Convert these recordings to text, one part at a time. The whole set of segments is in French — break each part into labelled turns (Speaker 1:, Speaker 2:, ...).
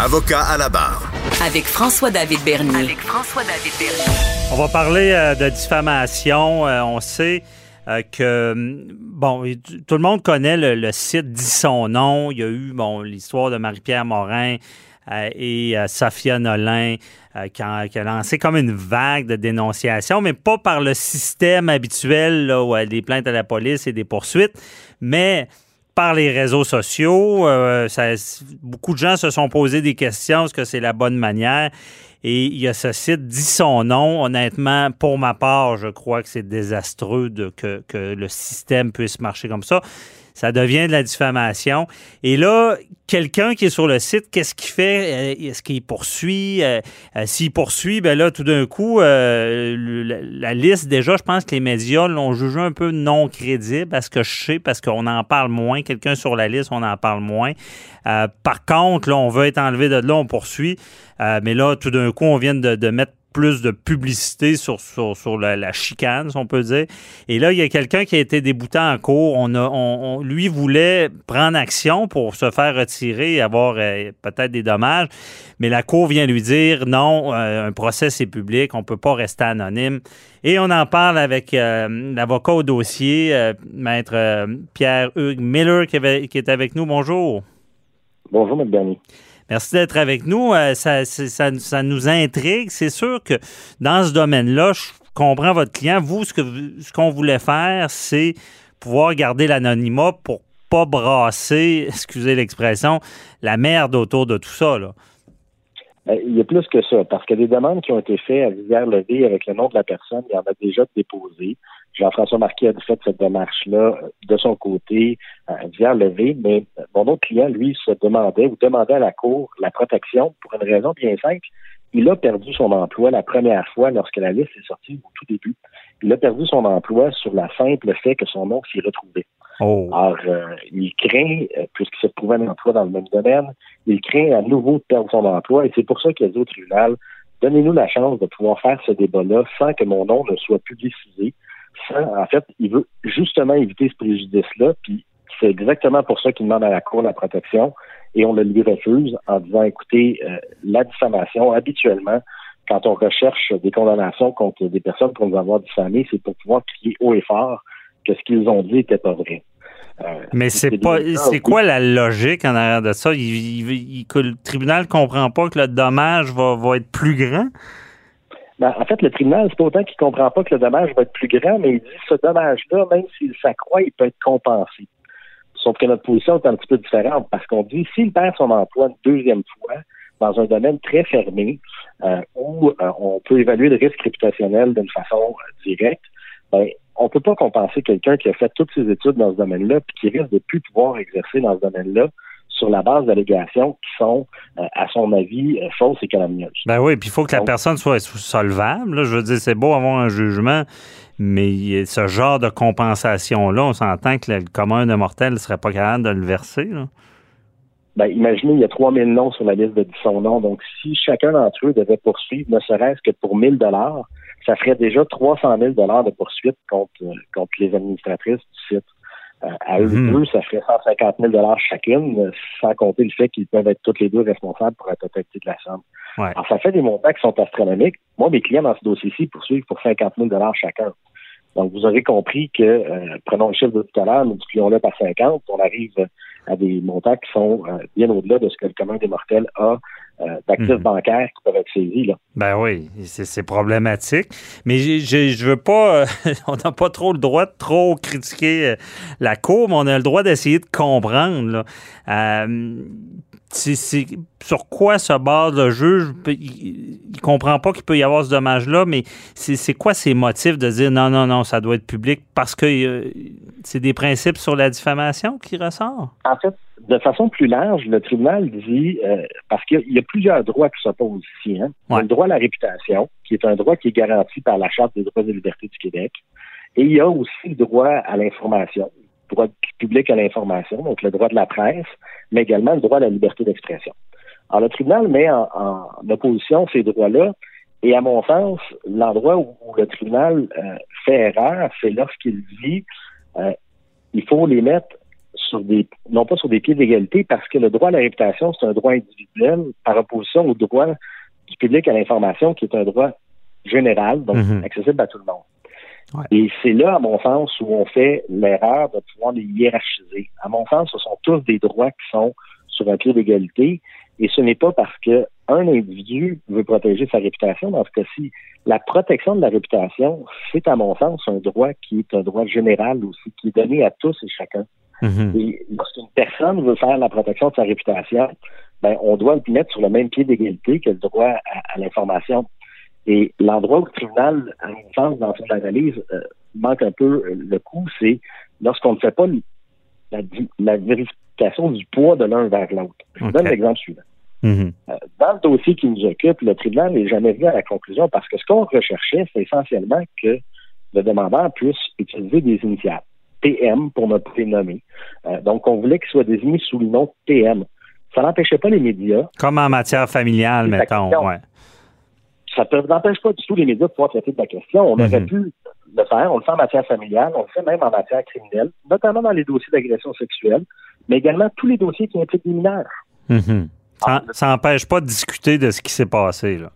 Speaker 1: Avocat à la barre.
Speaker 2: Avec François-David Bernier.
Speaker 3: Avec François-David Bernier.
Speaker 4: On va parler euh, de diffamation. Euh, on sait euh, que, bon, tout le monde connaît le, site dit son nom. Il y a eu, bon, l'histoire de Marie-Pierre Morin et Safia Nolin qui a, qui, a, lancé comme une vague de dénonciation, mais pas par le système habituel là, où il y a des plaintes à la police et des poursuites, mais par les réseaux sociaux. Euh, beaucoup de gens se sont posé des questions. Est-ce que c'est la bonne manière? Et il y a ce site, dit son nom. Honnêtement, pour ma part, je crois que c'est désastreux de, que, que le système puisse marcher comme ça ça devient de la diffamation. Et là, quelqu'un qui est sur le site, qu'est-ce qu'il fait? Euh, est-ce qu'il poursuit? Euh, euh, s'il poursuit, ben là, tout d'un coup, la, liste, déjà, je pense que les médias l'ont jugé un peu non crédible, à ce que je sais, parce qu'on en parle moins. Quelqu'un sur la liste, on en parle moins. par contre, là, on veut être enlevé de là, on poursuit. mais là, tout d'un coup, on vient de mettre plus de publicité sur, sur, la, chicane, si on peut dire. Et là, il y a quelqu'un qui a été débouté en cours. On, a, on, lui voulait prendre action pour se faire retirer et avoir euh, peut-être des dommages. Mais la cour vient lui dire non, euh, un procès c'est public, on peut pas rester anonyme. Et on en parle avec euh, l'avocat au dossier, maître Pierre-Hugues Miller, qui, qui, est avec nous. Bonjour.
Speaker 5: Bonjour, M. Bernier.
Speaker 4: Merci d'être avec nous. Euh, ça, nous intrigue. C'est sûr que dans ce domaine-là, je comprends votre client. Vous, ce qu'on ce qu'on voulait faire, c'est pouvoir garder l'anonymat pour pas brasser, excusez l'expression, la merde autour de tout ça.
Speaker 5: Ben, il y a plus que ça, parce que des demandes qui ont été faites à visière levée avec le nom de la personne, il y en a déjà déposé. Jean-François Marquis a fait cette démarche-là de son côté, à visière levée, mais mon autre client, lui, se demandait ou demandait à la Cour la protection pour une raison bien simple. Il a perdu son emploi la première fois lorsque la liste est sortie au tout début. Il a perdu son emploi sur la simple fait que son nom s'y retrouvait.
Speaker 4: Oh.
Speaker 5: Alors, euh, il craint, euh, puisqu'il se trouvait un emploi dans le même domaine, il craint à nouveau de perdre son emploi et c'est pour ça qu'il a dit au tribunal, donnez-nous la chance de pouvoir faire ce débat-là sans que mon nom ne soit publicisé. en fait, il veut justement éviter ce préjudice-là, puis c'est exactement pour ça qu'il demande à la Cour la protection et on le lui refuse en disant, écoutez, euh, la diffamation, habituellement, quand on recherche des condamnations contre des personnes pour nous avoir diffamées, c'est pour pouvoir crier haut et fort que ce qu'ils ont dit n'était pas vrai.
Speaker 4: Euh, Mais c'est pas c'est quoi la logique en arrière de ça? Il, que le tribunal comprend pas que le dommage va, va être plus grand?
Speaker 5: Ben, en fait, le tribunal, c'est pas autant qu'il comprend pas que le dommage va être plus grand, mais il dit ce dommage-là, même s'il s'accroît, il peut être compensé. Sauf que notre position est un petit peu différente parce qu'on dit s'il perd son emploi une deuxième fois dans un domaine très fermé euh, où euh, on peut évaluer le risque réputationnel d'une façon directe, ben, on peut pas compenser quelqu'un qui a fait toutes ses études dans ce domaine-là puis qui risque de plus pouvoir exercer dans ce domaine-là sur la base d'allégations qui sont, euh, à son avis, euh, fausses et calomnieuses.
Speaker 4: Ben oui, puis il faut que la personne soit solvable. Là. Je veux dire, c'est beau avoir un jugement, mais ce genre de compensation-là, on s'entend que le commun de mortel ne serait pas capable de le verser. Là.
Speaker 5: Ben, imaginez, il y a 3000 noms sur la liste de son nom. Donc, si chacun d'entre eux devait poursuivre, ne serait-ce que pour 1000 dollars, ça ferait déjà 300 000 dollars de poursuite contre, euh, contre les administratrices du site. Euh, à eux mhm. deux, ça ferait 150 000 dollars chacune, euh, sans compter le fait qu'ils peuvent être toutes les deux responsables pour la totalité de la somme. Alors, ça fait des montants qui sont astronomiques. Moi, mes clients dans ce dossier-ci poursuivent pour 50 000 dollars chacun. Donc, vous aurez compris que, prenons le chiffre de tout à l'heure, multiplions-le par 50, on arrive à des montants qui sont bien au-delà de ce que le commun des mortels a euh, d'actifs mhm. bancaires qui peuvent être saisis. Là.
Speaker 4: Ben oui, c'est problématique. Mais je, veux pas, euh, on n'a pas trop le droit de trop critiquer euh, la Cour, mais on a le droit d'essayer de comprendre. Là c'est sur quoi se base le juge? Il, ne comprend pas qu'il peut y avoir ce dommage-là, mais c'est quoi ses motifs de dire non, non, non, ça doit être public parce que euh, c'est des principes sur la diffamation qui ressortent?
Speaker 5: En fait, de façon plus large, le tribunal dit, euh, parce qu'il y, a plusieurs droits qui s'opposent ici. Hein? Il y a le droit à la réputation, qui est un droit qui est garanti par la Charte des droits et libertés du Québec. Et il y a aussi le droit à l'information, droit public à l'information, donc le droit de la presse, mais également le droit à la liberté d'expression. Alors, le tribunal met en, opposition ces droits-là, et à mon sens, l'endroit où, le tribunal euh, fait erreur, c'est lorsqu'il dit euh, il faut les mettre sur des, non pas sur des pieds d'égalité, parce que le droit à la réputation, c'est un droit individuel par opposition au droit du public à l'information, qui est un droit général, donc
Speaker 4: Mhm.
Speaker 5: accessible à tout le monde.
Speaker 4: Ouais.
Speaker 5: Et c'est là, à mon sens, où on fait l'erreur de pouvoir les hiérarchiser. À mon sens, ce sont tous des droits qui sont sur un pied d'égalité, et ce n'est pas parce que un individu veut protéger sa réputation. Dans ce cas-ci, la protection de la réputation, c'est à mon sens un droit qui est un droit général aussi, qui est donné à tous et chacun.
Speaker 4: Mhm.
Speaker 5: Et lorsqu'une personne veut faire la protection de sa réputation, ben, on doit le mettre sur le même pied d'égalité que le droit à, à l'information. Et l'endroit où le tribunal, à mon sens, dans son analyse, euh, manque un peu euh, le coup, c'est lorsqu'on ne fait pas la, la vérification du poids de l'un vers l'autre. Je vous donne l'exemple suivant.
Speaker 4: Mhm.
Speaker 5: Euh, Dans le dossier qui nous occupe, le tribunal n'est jamais venu à la conclusion parce que ce qu'on recherchait, c'est essentiellement que le demandeur puisse utiliser des initiales. PM pour ne pas les nommer. Euh, donc, on voulait qu'il soit désigné sous le nom PM. Ça n'empêchait pas les médias.
Speaker 4: Comme en matière familiale, mettons. Ouais.
Speaker 5: Ça ne n'empêche pas du tout les médias de pouvoir traiter de la question. On aurait
Speaker 4: Mhm.
Speaker 5: pu le faire. On le fait en matière familiale. On le fait même en matière criminelle, notamment dans les dossiers d'agression sexuelle, mais également tous les dossiers qui impliquent des mineurs.
Speaker 4: Mhm. Ça n'empêche pas de discuter de ce qui s'est passé. Là.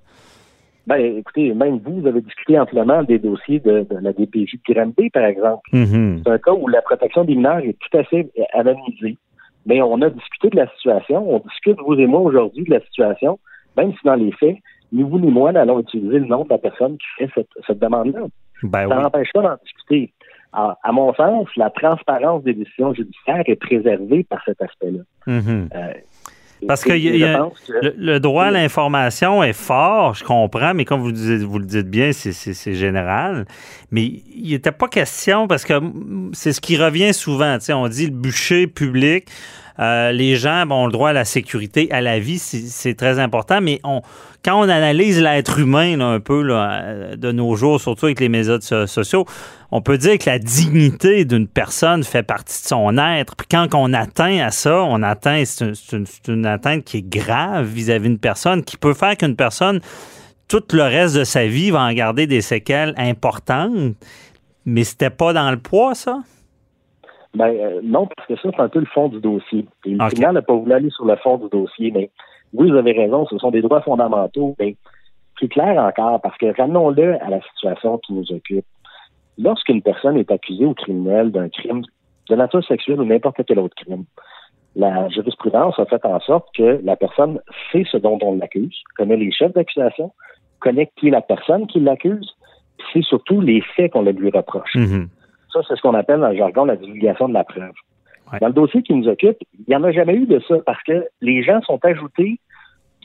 Speaker 5: Ben, écoutez, même vous, vous avez discuté amplement des dossiers de, de la DPJ de Granby, par exemple.
Speaker 4: Mhm.
Speaker 5: C'est un cas où la protection des mineurs est tout à fait anonymisée. Mais on a discuté de la situation. On discute, vous et moi, aujourd'hui, de la situation, même si dans les faits, ni vous ni moi n'allons utiliser le nom de la personne qui fait cette, cette demande-là.
Speaker 4: Ben
Speaker 5: Ça
Speaker 4: oui.
Speaker 5: n'empêche pas d'en discuter. À, à mon sens, la transparence des décisions judiciaires est préservée par cet aspect-là.
Speaker 4: Mhm.
Speaker 5: Euh,
Speaker 4: Parce que y a- Le, le droit à l'information est fort, je comprends, mais comme vous, dites- vous le dites bien, c'est- général. Mais il n'était pas question, parce que c'est ce qui revient souvent. On dit le bûcher public, euh, les gens ont le droit à la sécurité, à la vie, c'est très important, mais quand on analyse l'être humain un peu euh, de nos jours, surtout avec les médias so- sociaux, on peut dire que la dignité d'une personne fait partie de son être. Puis quand on atteint à ça, on atteint, c'est une atteinte qui est grave vis-à-vis d'une personne, qui peut faire qu'une personne, tout le reste de sa vie, va en garder des séquelles importantes. Mais c'était pas dans le poids, ça?
Speaker 5: Ben euh, non, parce que ça, c'est un peu le fond du dossier. Et le
Speaker 4: Ok.
Speaker 5: tribunal n'a pas voulu aller sur le fond du dossier, mais oui, vous avez raison, ce sont des droits fondamentaux. Mais plus clair encore, parce que ramenons-le à la situation qui nous occupe. Lorsqu'une personne est accusée au criminel d'un crime de nature sexuelle ou n'importe quel autre crime, la jurisprudence a fait en sorte que la personne sait ce dont on l'accuse, connaît les chefs d'accusation, connaît qui est la personne qui l'accuse, c'est surtout les faits qu'on lui reproche.
Speaker 4: Mhm.
Speaker 5: Ça, c'est ce qu'on appelle dans le jargon la divulgation de la preuve.
Speaker 4: Ouais.
Speaker 5: Dans le dossier qui nous occupe, il n'y en a jamais eu de ça parce que les gens sont ajoutés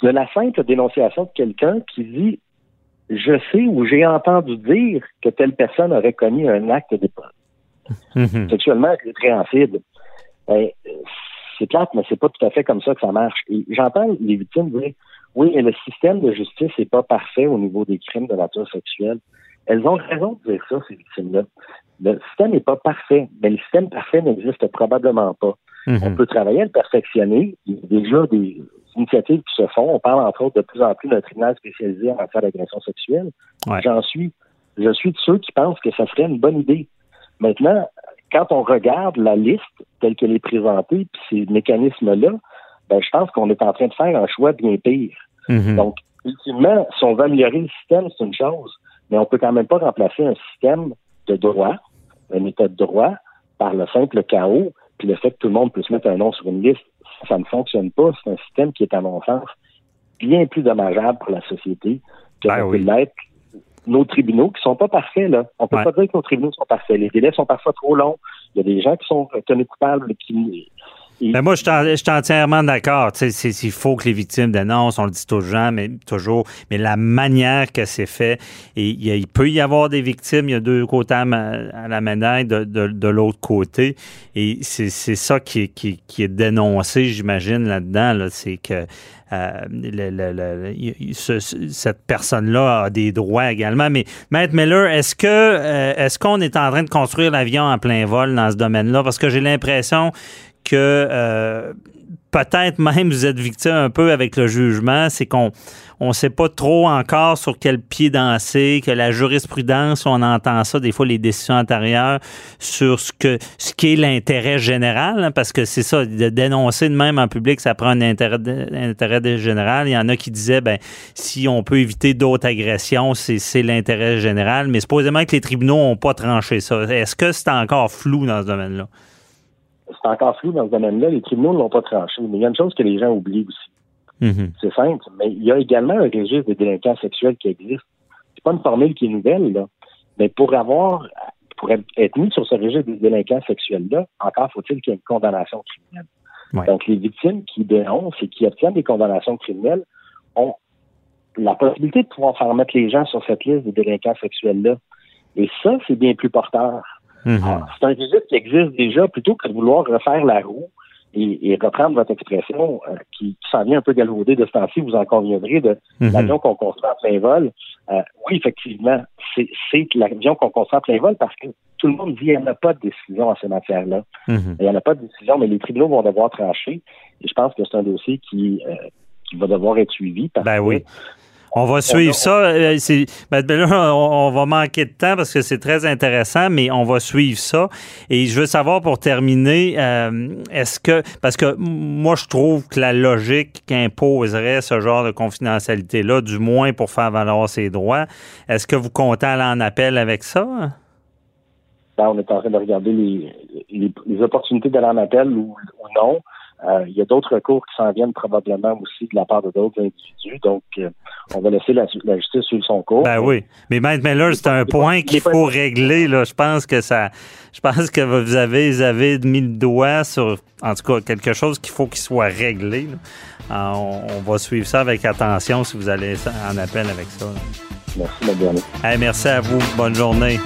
Speaker 5: de la simple dénonciation de quelqu'un qui dit Je sais ou j'ai entendu dire que telle personne aurait commis un acte
Speaker 4: Mhm.
Speaker 5: sexuellement répréhensible. Ben, c'est plate, mais c'est pas tout à fait comme ça que ça marche. Et j'entends les victimes dire Oui, mais le système de justice n'est pas parfait au niveau des crimes de nature sexuelle. Elles ont raison de dire ça, ces victimes-là. Le système n'est pas parfait, mais le système parfait n'existe probablement pas. On
Speaker 4: Mhm.
Speaker 5: peut travailler à le perfectionner. Il y a déjà des initiatives qui se font. On parle entre autres de plus en plus d'un tribunal spécialisé en matière d'agression sexuelle.
Speaker 4: Ouais.
Speaker 5: J'en suis. Je suis de ceux qui pensent que ça serait une bonne idée. Maintenant, quand on regarde la liste telle qu'elle est présentée, puis ces mécanismes-là, ben, je pense qu'on est en train de faire un choix bien pire.
Speaker 4: Mhm.
Speaker 5: Donc, ultimement, si on veut améliorer le système, c'est une chose, mais on peut quand même pas remplacer un système de droit, un état de droit, par le simple chaos, puis le fait que tout le monde puisse mettre un nom sur une liste. Ça ne fonctionne pas. C'est un système qui est, à mon sens, bien plus dommageable pour la société que
Speaker 4: Ben
Speaker 5: ça
Speaker 4: oui.
Speaker 5: peut l'être nos tribunaux qui sont pas parfaits, là. On peut
Speaker 4: Ouais.
Speaker 5: pas dire que nos tribunaux sont parfaits. Les délais sont parfois trop longs. Il y a des gens qui sont tenus coupables qui, et-
Speaker 4: Ben moi, je suis entièrement d'accord. Il faut que les victimes dénoncent, on le dit toujours, mais toujours, mais la manière que c'est fait, il, peut y avoir des victimes, il y a deux côtés à, la médaille de, de- l'autre côté, et c'est ça qui est, qui, est dénoncé, j'imagine, là-dedans, là, c'est que euh, cette personne-là a des droits également. Mais Maître Miller, est-ce que euh, est-ce qu'on est en train de construire l'avion en plein vol dans ce domaine-là? Parce que j'ai l'impression que euh, peut-être même vous êtes victime un peu avec le jugement, c'est qu'on on sait pas trop encore sur quel pied danser, que la jurisprudence, on entend ça des fois les décisions antérieures sur ce que ce qui est l'intérêt général, hein, parce que c'est ça, de dénoncer de même en public, ça prend un intérêt, intérêt général. Il y en a qui disaient, ben si on peut éviter d'autres agressions, c'est l'intérêt général, mais supposément que les tribunaux n'ont pas tranché ça. Est-ce que c'est encore flou dans ce domaine-là?
Speaker 5: C'est encore flou dans ce domaine-là. Les tribunaux ne l'ont pas tranché. Mais il y a une chose que les gens oublient aussi. Mm-hmm. C'est simple, mais il y a également un registre des délinquants sexuels qui existe. C'est pas une formule qui est nouvelle, là. Mais pour avoir, pour être mis sur ce registre des délinquants sexuels-là, encore faut-il qu'il y ait une condamnation criminelle. Donc, les victimes qui dénoncent et qui obtiennent des condamnations criminelles ont la possibilité de pouvoir faire mettre les gens sur cette liste des délinquants sexuels-là. Et ça, c'est bien plus porteur. Mhm. Ah, c'est un registre qui existe déjà plutôt que de vouloir refaire la roue et, reprendre votre expression euh, qui, s'en vient un peu galvaudée de ce temps-ci, vous en conviendrez, de mhm. l'avion qu'on construit en plein vol. Euh, oui, effectivement, c'est l'avion qu'on construit en plein vol parce que tout le monde dit qu'il n'y en a pas de décision en ces matières-là. Mhm. Il n'y en a pas de décision, mais les tribunaux vont devoir trancher. Et je pense que c'est un dossier qui, euh, qui va devoir être suivi parce
Speaker 4: ben oui. On va suivre ça. Euh, ben, ben on, va manquer de temps parce que c'est très intéressant, mais on va suivre ça. Et je veux savoir pour terminer, euh, est-ce que parce que moi je trouve que la logique imposerait ce genre de confidentialité-là, du moins pour faire valoir ses droits, est-ce que vous comptez aller en appel avec ça?
Speaker 5: Ben, on est en train de regarder les, opportunités d'aller en appel ou non. Euh, il y a d'autres recours qui s'en viennent probablement aussi de la part de d'autres individus. Donc, euh, on va laisser la, justice suivre son cours.
Speaker 4: Ben oui. Mais Maître Miller, c'est un point qu'il faut régler. Là. Je pense que ça. Je pense que vous avez, vous avez mis le doigt sur, en tout cas, quelque chose qu'il faut qu'il soit réglé. Euh, on, va suivre ça avec attention si vous allez en appel avec ça.
Speaker 5: Merci, madame.
Speaker 4: merci à vous. Bonne journée.